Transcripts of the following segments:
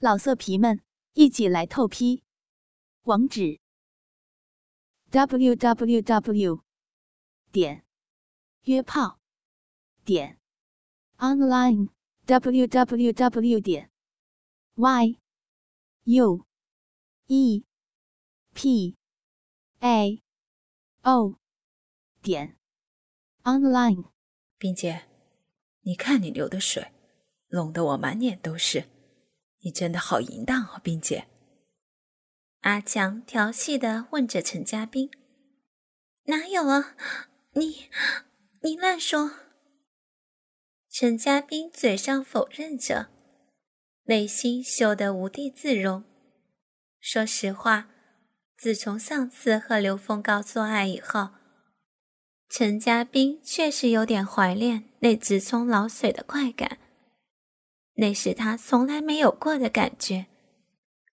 老色皮们，一起来透批！网址：w w w 点约炮点 online w w w 点 y u e p a o 点 online。冰姐，你看你流的水，弄得我满脸都是。你真的好淫荡哦，冰姐。阿强调戏的问着陈家斌：“哪有啊？你你乱说！”陈家斌嘴上否认着，内心羞得无地自容。说实话，自从上次和刘峰高做爱以后，陈家斌确实有点怀念那直冲老水的快感。那是他从来没有过的感觉，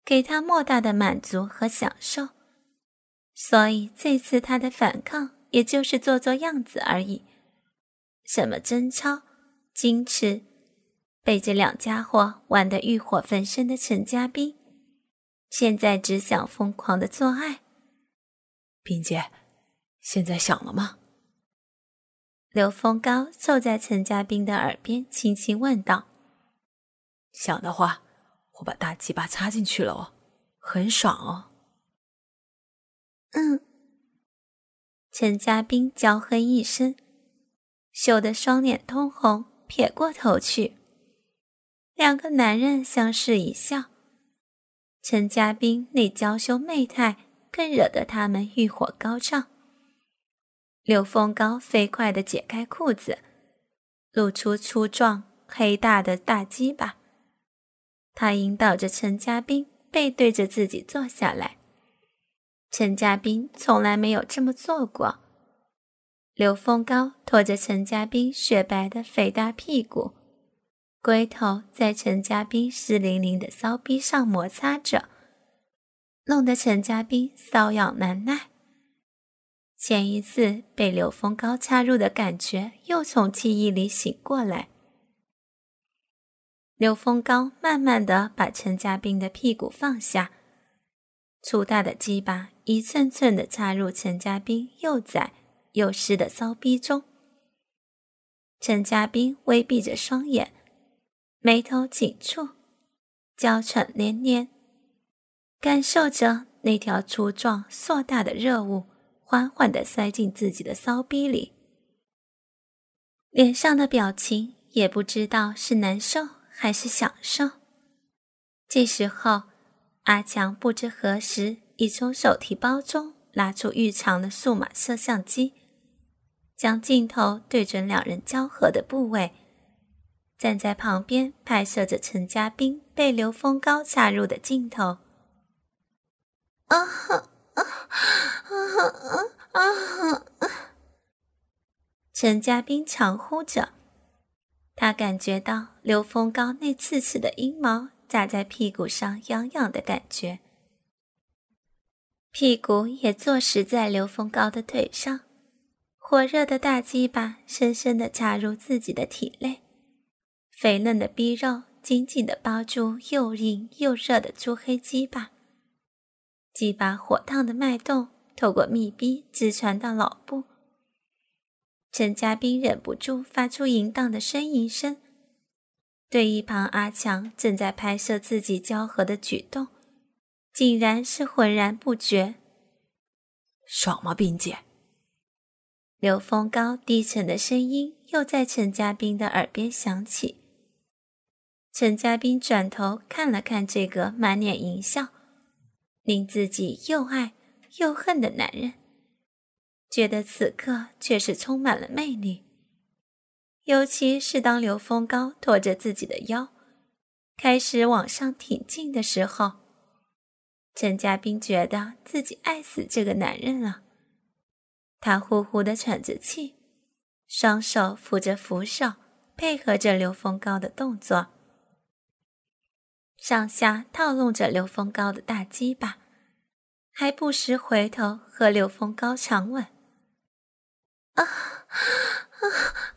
给他莫大的满足和享受。所以这次他的反抗，也就是做做样子而已。什么贞操、矜持，被这两家伙玩得欲火焚身的陈家斌，现在只想疯狂的做爱。冰姐，现在想了吗？刘峰高凑在陈家斌的耳边，轻轻问道。想的话，我把大鸡巴插进去了哦，很爽哦。嗯。陈家斌娇哼一声，羞得双脸通红，撇过头去。两个男人相视一笑，陈家斌那娇羞媚态更惹得他们欲火高涨。刘峰高飞快地解开裤子，露出粗壮黑大的大鸡巴。他引导着陈家斌背对着自己坐下来。陈家斌从来没有这么做过。刘峰高拖着陈家斌雪白的肥大屁股，龟头在陈家斌湿淋淋的骚逼上摩擦着，弄得陈家斌瘙痒难耐。前一次被刘峰高插入的感觉又从记忆里醒过来。刘峰高慢慢的把陈家斌的屁股放下，粗大的鸡巴一寸寸的插入陈家斌又窄又湿的骚逼中。陈家斌微闭着双眼，眉头紧蹙，娇喘连连，感受着那条粗壮硕大的热物缓缓的塞进自己的骚逼里，脸上的表情也不知道是难受。还是享受。这时候，阿强不知何时已从手提包中拿出预藏的数码摄像机，将镜头对准两人交合的部位，站在旁边拍摄着陈家斌被刘峰高插入的镜头。啊啊啊啊啊！陈家斌长呼着。他感觉到刘峰高那刺刺的阴毛扎在屁股上，痒痒的感觉。屁股也坐实在刘峰高的腿上，火热的大鸡巴深深的插入自己的体内，肥嫩的逼肉紧紧的包住又硬又热的猪黑鸡巴，鸡巴火烫的脉动透过密闭直传到脑部。陈家斌忍不住发出淫荡的呻吟声，对一旁阿强正在拍摄自己交合的举动，竟然是浑然不觉。爽吗，冰姐？刘峰高低沉的声音又在陈家斌的耳边响起。陈家斌转头看了看这个满脸淫笑、令自己又爱又恨的男人。觉得此刻却是充满了魅力，尤其是当刘峰高拖着自己的腰开始往上挺进的时候，陈家斌觉得自己爱死这个男人了。他呼呼的喘着气，双手扶着扶手，配合着刘峰高的动作，上下套弄着刘峰高的大鸡巴，还不时回头和刘峰高长吻。啊！啊！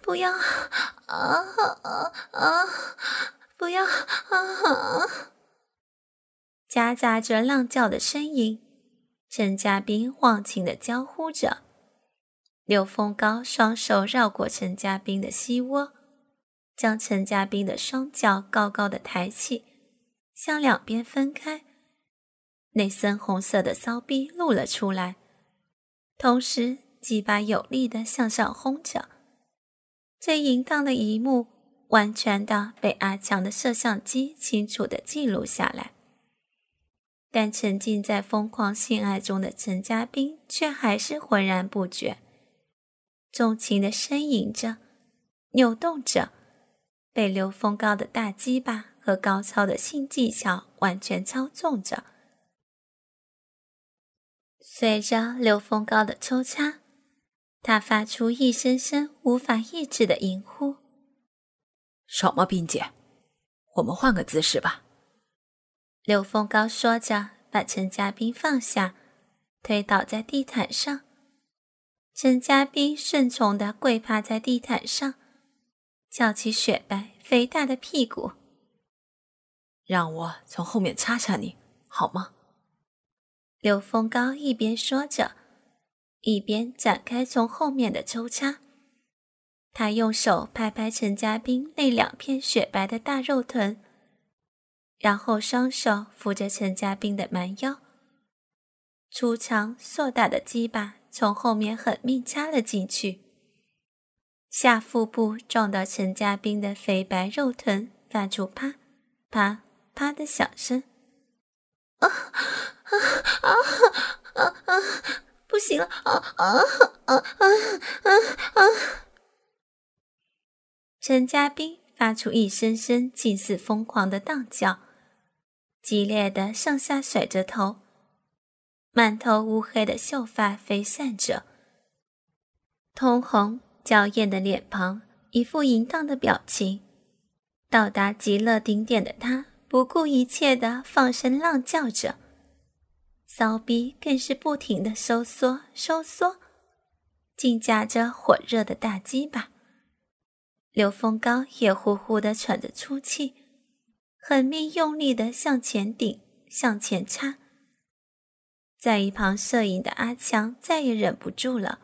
不要！啊啊啊！不要！啊！夹杂着浪叫的声音，陈家斌忘情的娇呼着。刘峰高双手绕过陈家斌的膝窝，将陈家斌的双脚高高的抬起，向两边分开。那深红色的骚逼露了出来，同时鸡巴有力的向上轰着。这淫荡的一幕，完全的被阿强的摄像机清楚的记录下来。但沉浸在疯狂性爱中的陈家斌却还是浑然不觉，纵情的呻吟着，扭动着，被刘峰高的大鸡巴和高超的性技巧完全操纵着。随着刘峰高的抽插，他发出一声声无法抑制的淫呼。什么，冰姐？我们换个姿势吧。刘峰高说着，把陈家斌放下，推倒在地毯上。陈家斌顺从地跪趴在地毯上，翘起雪白肥大的屁股。让我从后面擦擦你，好吗？刘峰高一边说着，一边展开从后面的抽插。他用手拍拍陈家斌那两片雪白的大肉臀。然后双手扶着陈家斌的蛮腰，粗长硕大的鸡巴从后面狠命插了进去，下腹部撞到陈家斌的肥白肉臀，发出啪啪啪的响声。啊啊啊啊啊！不行了！啊啊啊啊啊啊！陈家斌发出一声声近似疯狂的荡叫。激烈的上下甩着头，满头乌黑的秀发飞散着，通红娇艳的脸庞，一副淫荡的表情。到达极乐顶点的他，不顾一切的放声浪叫着，骚逼更是不停的收缩收缩，紧夹着火热的大鸡巴。刘峰高也呼呼的喘着粗气。狠命用力的向前顶，向前插。在一旁摄影的阿强再也忍不住了，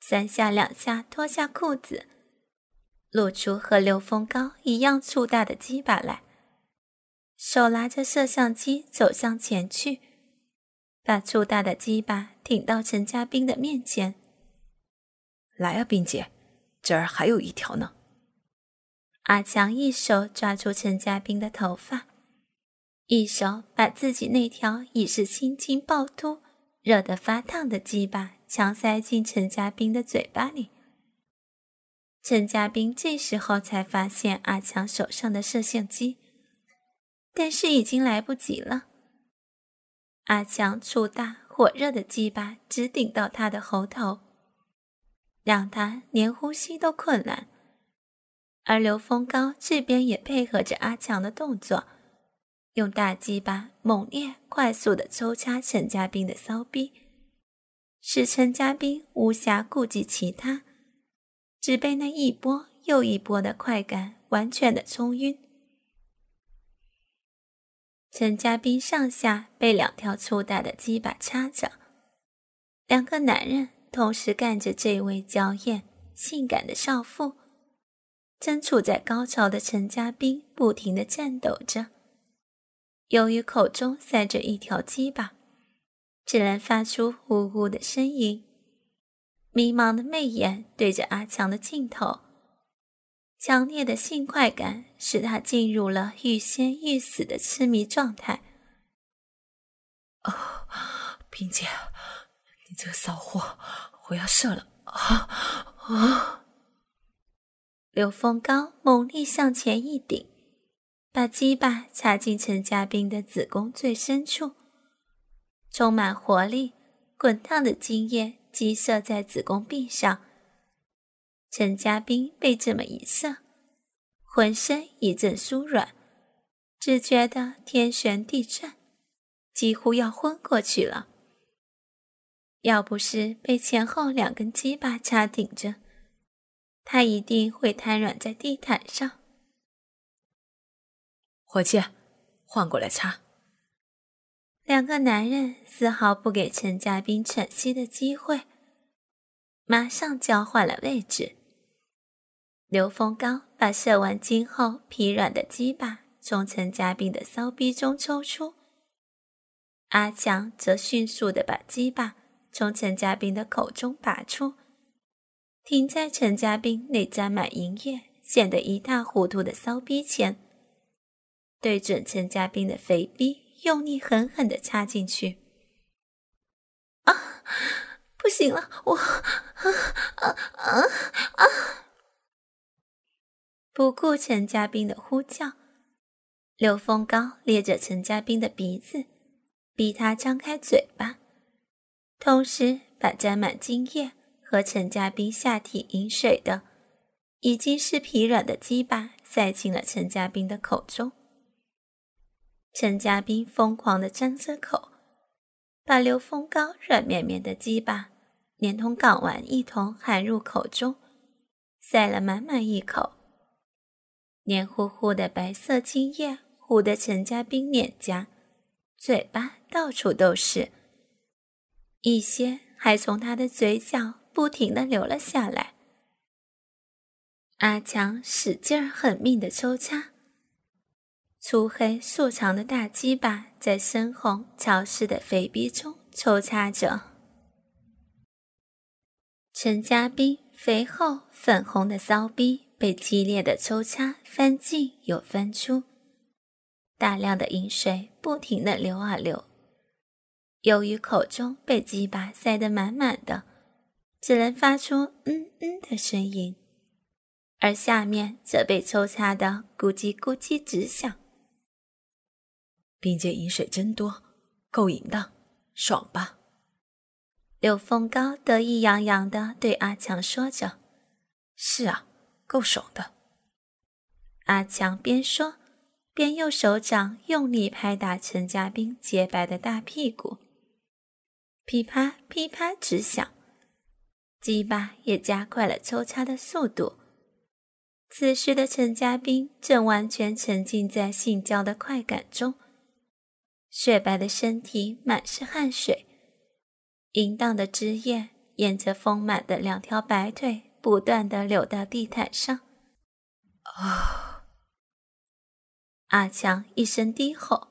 三下两下脱下裤子，露出和刘峰高一样粗大的鸡巴来，手拿着摄像机走向前去，把粗大的鸡巴挺到陈家斌的面前。来啊，冰姐，这儿还有一条呢。阿强一手抓住陈家斌的头发，一手把自己那条已是青筋暴突、热得发烫的鸡巴强塞进陈家斌的嘴巴里。陈家斌这时候才发现阿强手上的摄像机，但是已经来不及了。阿强粗大火热的鸡巴直顶到他的喉头，让他连呼吸都困难。而刘峰高这边也配合着阿强的动作，用大鸡巴猛烈、快速的抽插陈家斌的骚逼，使陈家斌无暇顾及其他，只被那一波又一波的快感完全的冲晕。陈家斌上下被两条粗大的鸡巴插着，两个男人同时干着这位娇艳、性感的少妇。正处在高潮的陈家斌不停的颤抖着，由于口中塞着一条鸡巴，只能发出呜呜的呻吟。迷茫的媚眼对着阿强的镜头，强烈的性快感使他进入了欲仙欲死的痴迷状态。哦，冰姐，你这个骚货，我要射了！啊啊！刘峰高猛力向前一顶，把鸡巴插进陈家斌的子宫最深处，充满活力、滚烫的精液激射在子宫壁上。陈家斌被这么一射，浑身一阵酥软，只觉得天旋地转，几乎要昏过去了。要不是被前后两根鸡巴插顶着，他一定会瘫软在地毯上。伙计，换过来擦。两个男人丝毫不给陈家斌喘息的机会，马上交换了位置。刘峰高把射完精后疲软的鸡巴从陈家斌的骚逼中抽出，阿强则迅速的把鸡巴从陈家斌的口中拔出，停在陈家斌那沾满银液、显得一塌糊涂的骚逼前，对准陈家斌的肥逼用力狠狠的插进去。啊，不行了，我啊啊啊啊！不顾陈家斌的呼叫，刘峰高捏着陈家斌的鼻子，逼他张开嘴巴，同时把沾满精液和陈家斌下体饮水的、已经是疲软的鸡巴塞进了陈家斌的口中。陈家斌疯狂的张着口，把刘峰高软绵绵的鸡巴连同睾丸一同含入口中，塞了满满一口。黏糊糊的白色精液糊得陈家斌脸颊、嘴巴到处都是，一些还从他的嘴角不停的流了下来。阿强使劲儿狠命的抽插，粗黑瘦长的大鸡巴在深红潮湿的肥逼中抽插着。陈家斌肥厚粉红的骚逼。被激烈的抽插翻进又翻出，大量的饮水不停的流啊流。由于口中被鸡巴塞得满满的，只能发出嗯嗯的声音，而下面则被抽插的咕叽咕叽直响。并且饮水真多，够淫荡，爽吧？柳凤高得意洋洋地对阿强说着：“是啊。”够爽的，阿强边说边用手掌用力拍打陈家斌洁白的大屁股，噼啪噼啪直响，鸡巴也加快了抽插的速度。此时的陈家斌正完全沉浸在性交的快感中，雪白的身体满是汗水，淫荡的汁液沿着丰满的两条白腿。不断的流到地毯上，啊！阿强一声低吼，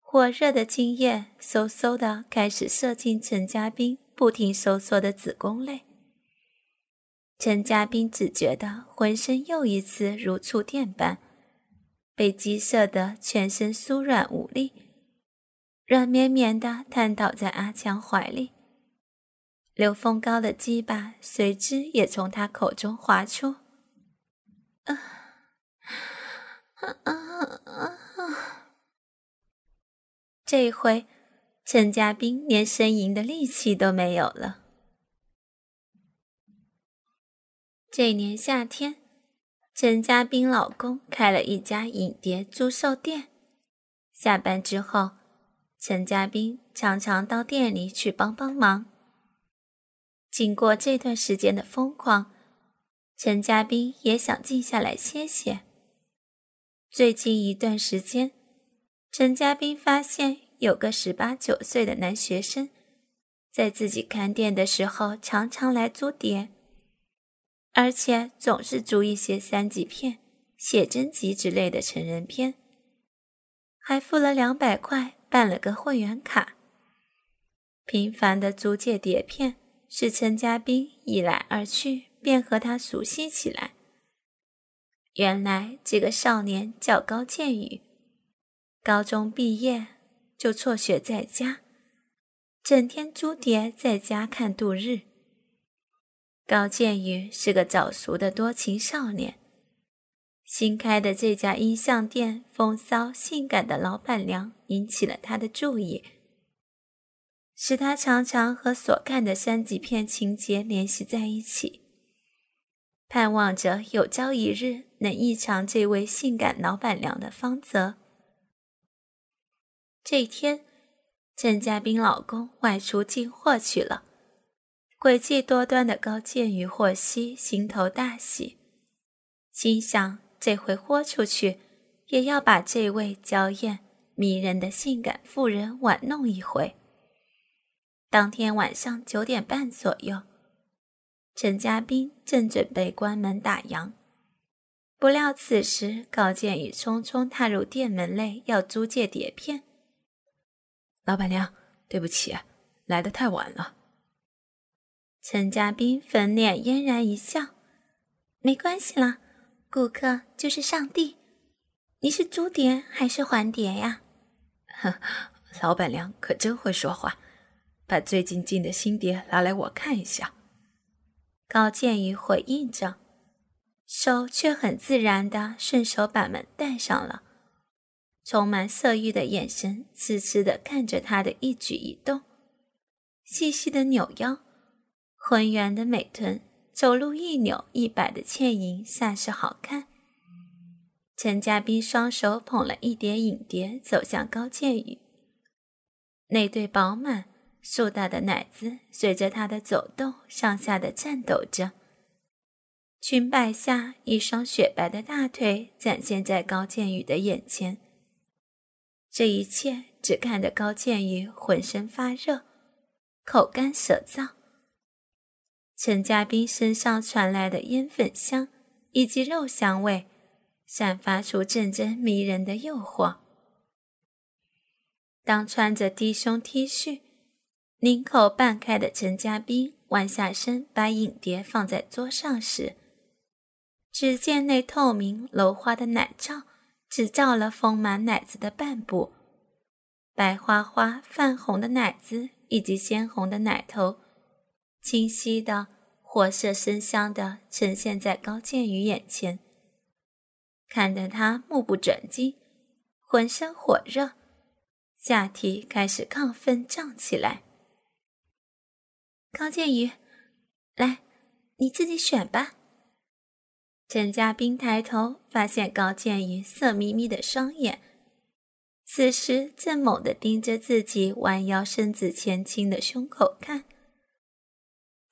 火热的精液嗖嗖的开始射进陈家斌不停收缩的子宫内。陈家斌只觉得浑身又一次如触电般，被激射的全身酥软无力，软绵绵的瘫倒在阿强怀里。刘峰高的鸡巴随之也从他口中滑出。啊啊啊啊！这回陈家斌连呻吟的力气都没有了。这年夏天，陈家斌老公开了一家影碟租售店。下班之后，陈家斌常常到店里去帮帮忙。经过这段时间的疯狂，陈家斌也想静下来歇歇。最近一段时间，陈家斌发现有个十八九岁的男学生，在自己看店的时候常常来租碟，而且总是租一些三级片、写真集之类的成人片，还付了两百块办了个会员卡，频繁的租借碟片。是陈家斌一来二去便和他熟悉起来。原来这个少年叫高建宇，高中毕业就辍学在家，整天租碟在家看度日。高建宇是个早熟的多情少年，新开的这家音像店风骚性感的老板娘引起了他的注意。使他常常和所看的三级片情节联系在一起，盼望着有朝一日能一尝这位性感老板娘的芳泽。这天，陈家斌老公外出进货去了，诡计多端的高建宇获悉，心头大喜，心想这回豁出去，也要把这位娇艳迷人的性感妇人玩弄一回。当天晚上九点半左右，陈家斌正准备关门打烊，不料此时高建宇匆匆踏入店门内，要租借碟片。老板娘，对不起，来的太晚了。陈家斌粉脸嫣然一笑：“没关系啦，顾客就是上帝。你是租碟还是还碟呀？”哼，老板娘可真会说话。把最近进的新碟拿来我看一下。高建宇回应着，手却很自然的顺手把门带上了，充满色欲的眼神痴痴的看着他的一举一动，细细的扭腰，浑圆的美臀，走路一扭一摆的倩影，煞是好看。陈家斌双手捧了一碟影碟，走向高建宇，那对饱满。硕大的奶子随着他的走动上下的颤抖着，裙摆下一双雪白的大腿展现在高建宇的眼前。这一切只看得高建宇浑身发热，口干舌燥。陈家斌身上传来的烟粉香以及肉香味，散发出阵阵迷人的诱惑。当穿着低胸 T 恤。领口半开的陈家斌弯下身，把影碟放在桌上时，只见那透明镂花的奶罩只罩了丰满奶子的半部，白花花泛红的奶子以及鲜红的奶头，清晰的、活色生香的呈现在高建宇眼前，看得他目不转睛，浑身火热，下体开始亢奋胀起来。高建宇，来，你自己选吧。陈家斌抬头，发现高建宇色眯眯的双眼，此时正猛地盯着自己弯腰身子前倾的胸口看。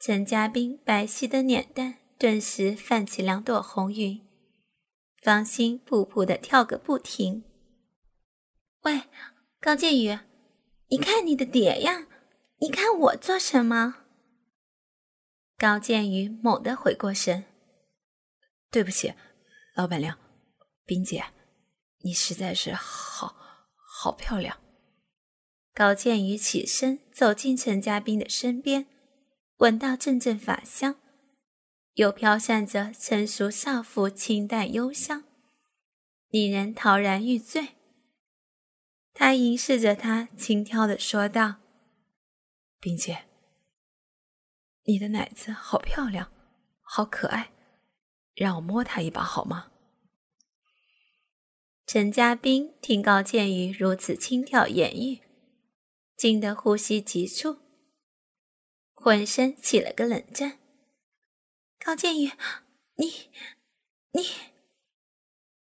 陈家斌白皙的脸蛋顿时泛起两朵红云，芳心噗噗的跳个不停。喂，高建宇，你看你的碟呀，你看我做什么？高建宇猛地回过神，对不起，老板娘，冰姐，你实在是好好漂亮。高建宇起身走进陈家斌的身边，闻到阵阵法香，又飘散着成熟少妇清淡幽香，令人陶然欲醉。他凝视着他，轻佻的说道：“冰姐。”你的奶子好漂亮，好可爱，让我摸它一把好吗？陈家斌听高建宇如此轻佻言语，惊得呼吸急促，浑身起了个冷战。高建宇，你你，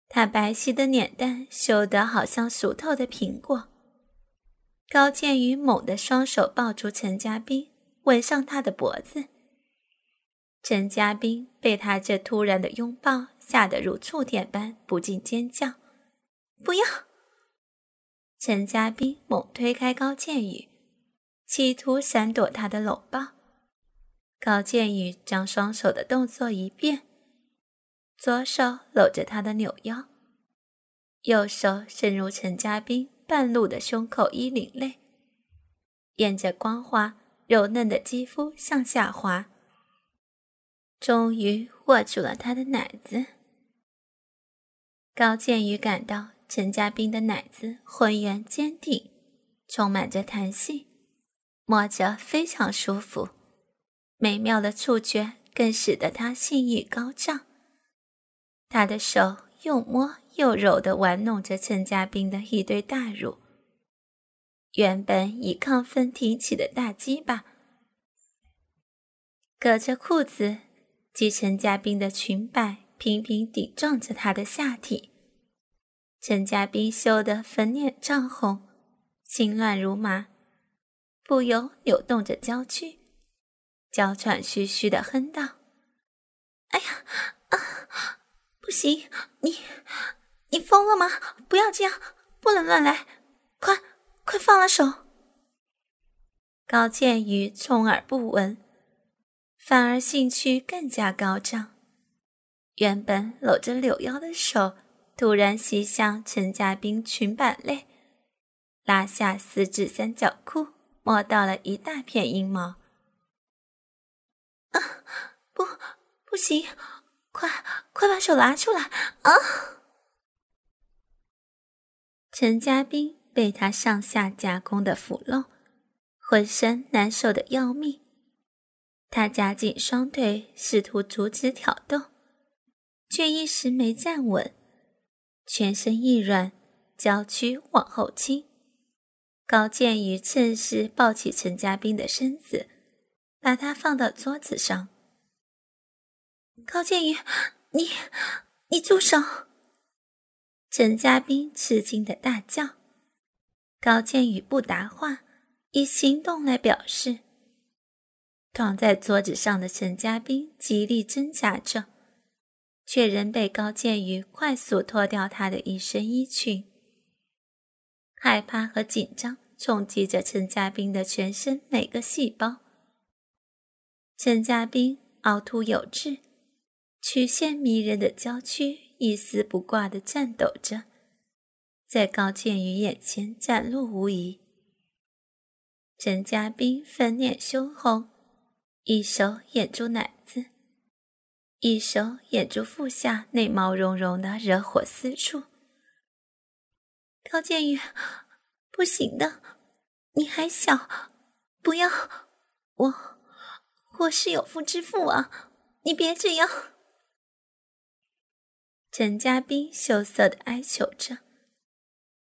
他白皙的脸蛋羞得好像熟透的苹果。高建宇猛地双手抱住陈家斌。吻上他的脖子，陈家斌被他这突然的拥抱吓得如触电般不禁尖叫：“不要！”陈家斌猛推开高建宇，企图闪躲他的搂抱。高建宇将双手的动作一变，左手搂着他的扭腰，右手伸入陈家斌半露的胸口衣领内，沿着光滑。柔嫩的肌肤向下滑，终于握住了他的奶子。高建宇感到陈家斌的奶子浑圆坚挺，充满着弹性，摸着非常舒服。美妙的触觉更使得他性欲高涨。他的手又摸又揉地玩弄着陈家斌的一堆大乳。原本已亢奋挺起的大鸡巴，隔着裤子及陈家斌的裙摆，频频顶撞着他的下体。陈家斌羞得粉脸涨红，心乱如麻，不由扭动着娇躯，娇喘吁吁的哼道：“哎呀，啊，不行！你，你疯了吗？不要这样，不能乱来！快快放了手！高建宇充耳不闻，反而兴趣更加高涨。原本搂着柳腰的手，突然袭向陈家斌裙摆内，拉下四指三角裤，摸到了一大片阴毛。啊，不，不行！快快把手拿出来！啊！陈家斌被他上下夹攻的腐肉，浑身难受的要命。他夹紧双腿，试图阻止挑动。却一时没站稳，全身一软，娇躯往后倾。高建宇趁势抱起陈家斌的身子，把他放到桌子上。高建宇，你你住手！陈家斌吃惊的大叫。高建宇不答话，以行动来表示。躺在桌子上的陈家斌极力挣扎着。却仍被高建宇快速脱掉他的一身衣裙，害怕和紧张冲击着陈家斌的全身每个细胞。陈家斌凹凸有致、曲线迷人的娇躯一丝不挂地颤抖着，在高建宇眼前展露无遗。陈家斌粉脸羞红，一手掩住奶子。一手掩住腹下那毛茸茸的惹火私处，高建宇，不行的，你还小，不要，我我是有妇之夫啊，你别这样。陈家斌羞涩的哀求着，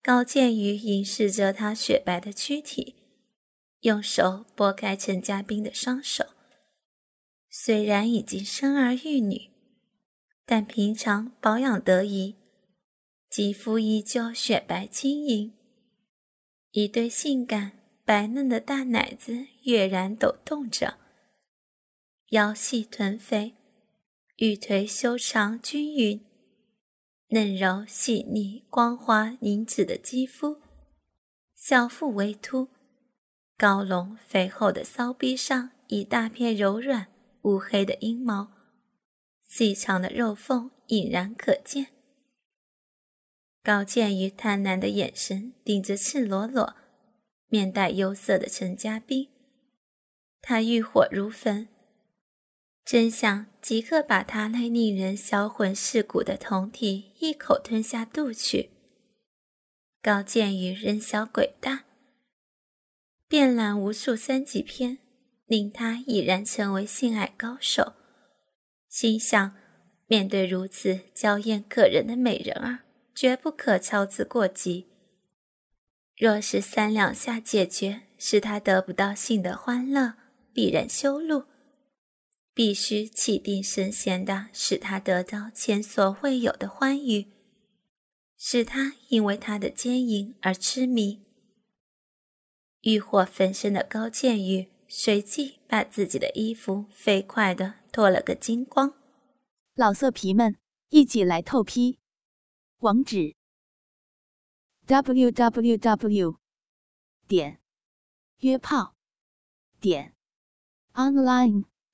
高建宇凝视着他雪白的躯体，用手拨开陈家斌的双手。虽然已经生儿育女，但平常保养得宜，肌肤依旧雪白晶莹，一对性感白嫩的大奶子跃然抖动着，腰细臀肥，玉腿修长均匀，嫩柔细腻光滑凝脂的肌肤，小腹微凸，高隆肥厚的骚逼上一大片柔软。乌黑的阴毛，细长的肉缝隐然可见。高建宇贪婪的眼神盯着赤裸裸、面带忧色的陈家斌，他欲火如焚，真想即刻把他那令人销魂蚀骨的酮体一口吞下肚去。高建宇人小鬼大，遍览无数三级片。令他已然成为性爱高手，心想：面对如此娇艳可人的美人儿，绝不可操之过急。若是三两下解决，使他得不到性的欢乐，必然羞辱。必须气定神闲的使他得到前所未有的欢愉，使他因为他的奸淫而痴迷。欲火焚身的高剑宇。随即把自己的衣服飞快的脱了个精光。老色皮们，一起来透批！网址：w w w 点约炮点 online